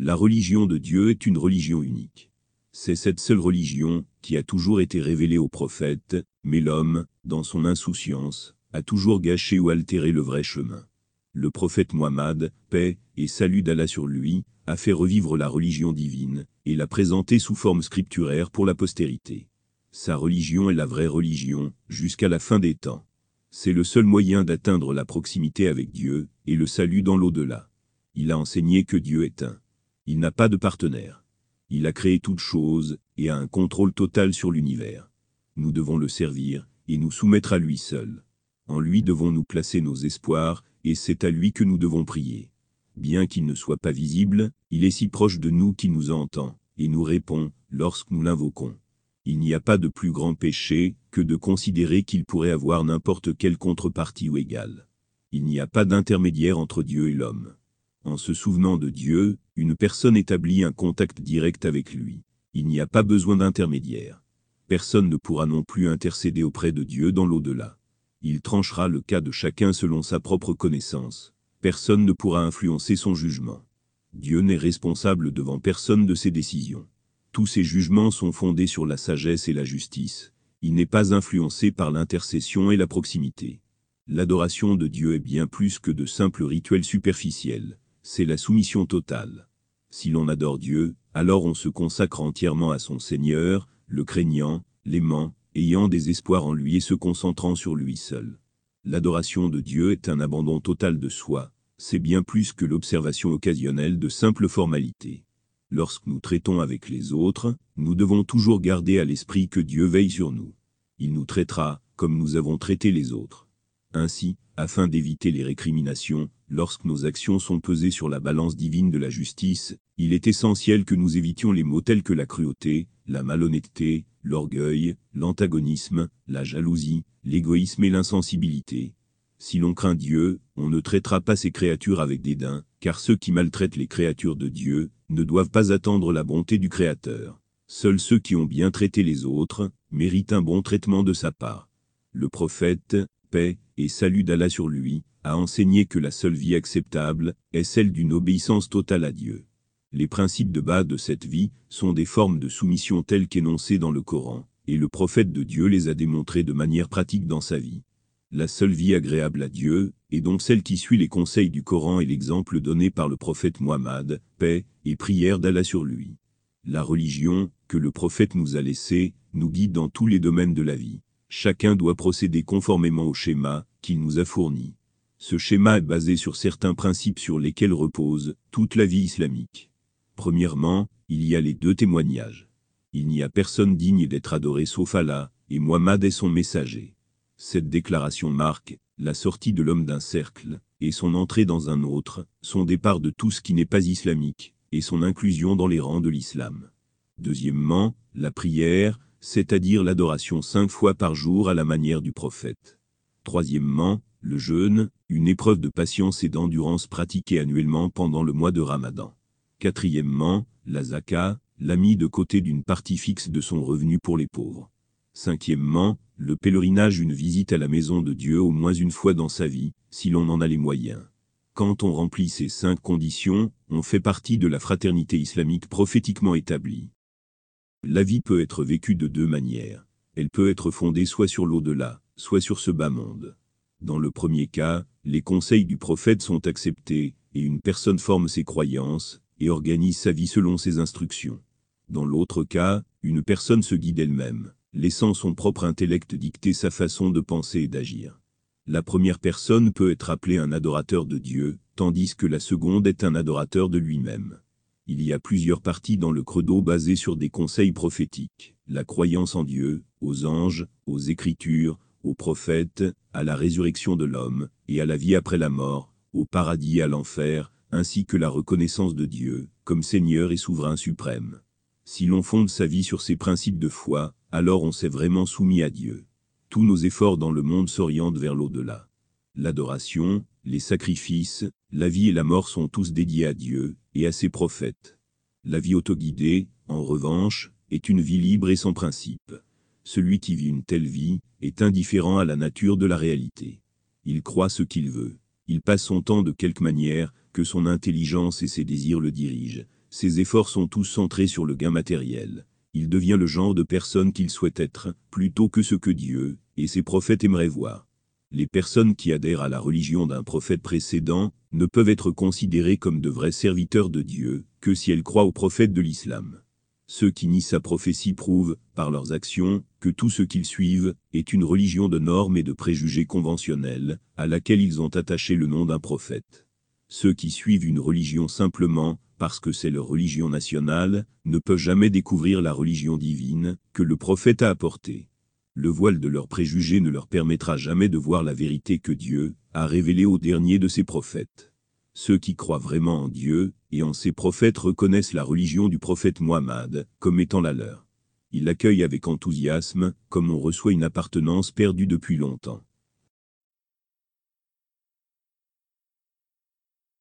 La religion de Dieu est une religion unique. C'est cette seule religion qui a toujours été révélée aux prophètes, mais l'homme, dans son insouciance, a toujours gâché ou altéré le vrai chemin. Le prophète Muhammad, paix et salut d'Allah sur lui, a fait revivre la religion divine, et l'a présentée sous forme scripturaire pour la postérité. Sa religion est la vraie religion, jusqu'à la fin des temps. C'est le seul moyen d'atteindre la proximité avec Dieu, et le salut dans l'au-delà. Il a enseigné que Dieu est un. Il n'a pas de partenaire. Il a créé toutes choses, et a un contrôle total sur l'univers. Nous devons le servir, et nous soumettre à lui seul. En lui devons-nous placer nos espoirs, et c'est à lui que nous devons prier. Bien qu'il ne soit pas visible, il est si proche de nous qu'il nous entend, et nous répond, lorsque nous l'invoquons. Il n'y a pas de plus grand péché que de considérer qu'il pourrait avoir n'importe quelle contrepartie ou égale. Il n'y a pas d'intermédiaire entre Dieu et l'homme. En se souvenant de Dieu, une personne établit un contact direct avec lui. Il n'y a pas besoin d'intermédiaire. Personne ne pourra non plus intercéder auprès de Dieu dans l'au-delà. Il tranchera le cas de chacun selon sa propre connaissance. Personne ne pourra influencer son jugement. Dieu n'est responsable devant personne de ses décisions. Tous ses jugements sont fondés sur la sagesse et la justice. Il n'est pas influencé par l'intercession et la proximité. L'adoration de Dieu est bien plus que de simples rituels superficiels. C'est la soumission totale. Si l'on adore Dieu, alors on se consacre entièrement à son Seigneur, le craignant, l'aimant, ayant des espoirs en lui et se concentrant sur lui seul. L'adoration de Dieu est un abandon total de soi, c'est bien plus que l'observation occasionnelle de simples formalités. Lorsque nous traitons avec les autres, nous devons toujours garder à l'esprit que Dieu veille sur nous. Il nous traitera, comme nous avons traité les autres. Ainsi, afin d'éviter les récriminations, lorsque nos actions sont pesées sur la balance divine de la justice, il est essentiel que nous évitions les mots tels que la cruauté, la malhonnêteté, l'orgueil, l'antagonisme, la jalousie, l'égoïsme et l'insensibilité. Si l'on craint Dieu, on ne traitera pas ses créatures avec dédain, car ceux qui maltraitent les créatures de Dieu ne doivent pas attendre la bonté du Créateur. Seuls ceux qui ont bien traité les autres méritent un bon traitement de sa part. Le prophète, paix et salut d'Allah sur lui, a enseigné que la seule vie acceptable est celle d'une obéissance totale à Dieu. Les principes de base de cette vie sont des formes de soumission telles qu'énoncées dans le Coran, et le prophète de Dieu les a démontrées de manière pratique dans sa vie. La seule vie agréable à Dieu, est donc celle qui suit les conseils du Coran et l'exemple donné par le prophète Muhammad, paix et prière d'Allah sur lui. La religion, que le prophète nous a laissée, nous guide dans tous les domaines de la vie. Chacun doit procéder conformément au schéma qu'il nous a fourni. Ce schéma est basé sur certains principes sur lesquels repose toute la vie islamique. Premièrement, il y a les deux témoignages. Il n'y a personne digne d'être adoré sauf Allah, et Muhammad est son messager. Cette déclaration marque la sortie de l'homme d'un cercle, et son entrée dans un autre, son départ de tout ce qui n'est pas islamique, et son inclusion dans les rangs de l'islam. Deuxièmement, la prière, c'est-à-dire l'adoration cinq fois par jour à la manière du prophète. Troisièmement, le jeûne, une épreuve de patience et d'endurance pratiquée annuellement pendant le mois de Ramadan. Quatrièmement, la zaka, la mise de côté d'une partie fixe de son revenu pour les pauvres. Cinquièmement, le pèlerinage une visite à la maison de Dieu au moins une fois dans sa vie, si l'on en a les moyens. Quand on remplit ces cinq conditions, on fait partie de la fraternité islamique prophétiquement établie. La vie peut être vécue de deux manières. Elle peut être fondée soit sur l'au-delà, soit sur ce bas monde. Dans le premier cas, les conseils du prophète sont acceptés, et une personne forme ses croyances, et organise sa vie selon ses instructions. Dans l'autre cas, une personne se guide elle-même, laissant son propre intellect dicter sa façon de penser et d'agir. La première personne peut être appelée un adorateur de Dieu, tandis que la seconde est un adorateur de lui-même. Il y a plusieurs parties dans le credo basées sur des conseils prophétiques, la croyance en Dieu, aux anges, aux écritures, aux prophètes, à la résurrection de l'homme, et à la vie après la mort, au paradis et à l'enfer, ainsi que la reconnaissance de Dieu, comme Seigneur et souverain suprême. Si l'on fonde sa vie sur ces principes de foi, alors on s'est vraiment soumis à Dieu. Tous nos efforts dans le monde s'orientent vers l'au-delà. L'adoration, les sacrifices, la vie et la mort sont tous dédiés à Dieu et à ses prophètes. La vie autoguidée, en revanche, est une vie libre et sans principe. Celui qui vit une telle vie est indifférent à la nature de la réalité. Il croit ce qu'il veut. Il passe son temps de quelque manière que son intelligence et ses désirs le dirigent, ses efforts sont tous centrés sur le gain matériel. Il devient le genre de personne qu'il souhaite être, plutôt que ce que Dieu et ses prophètes aimeraient voir. Les personnes qui adhèrent à la religion d'un prophète précédent ne peuvent être considérées comme de vrais serviteurs de Dieu que si elles croient au prophète de l'islam. Ceux qui nient sa prophétie prouvent, par leurs actions, que tout ce qu'ils suivent est une religion de normes et de préjugés conventionnels, à laquelle ils ont attaché le nom d'un prophète. Ceux qui suivent une religion simplement, parce que c'est leur religion nationale, ne peuvent jamais découvrir la religion divine que le prophète a apportée le voile de leurs préjugés ne leur permettra jamais de voir la vérité que Dieu a révélée au dernier de ses prophètes. Ceux qui croient vraiment en Dieu et en ses prophètes reconnaissent la religion du prophète Muhammad comme étant la leur. Ils l'accueillent avec enthousiasme, comme on reçoit une appartenance perdue depuis longtemps.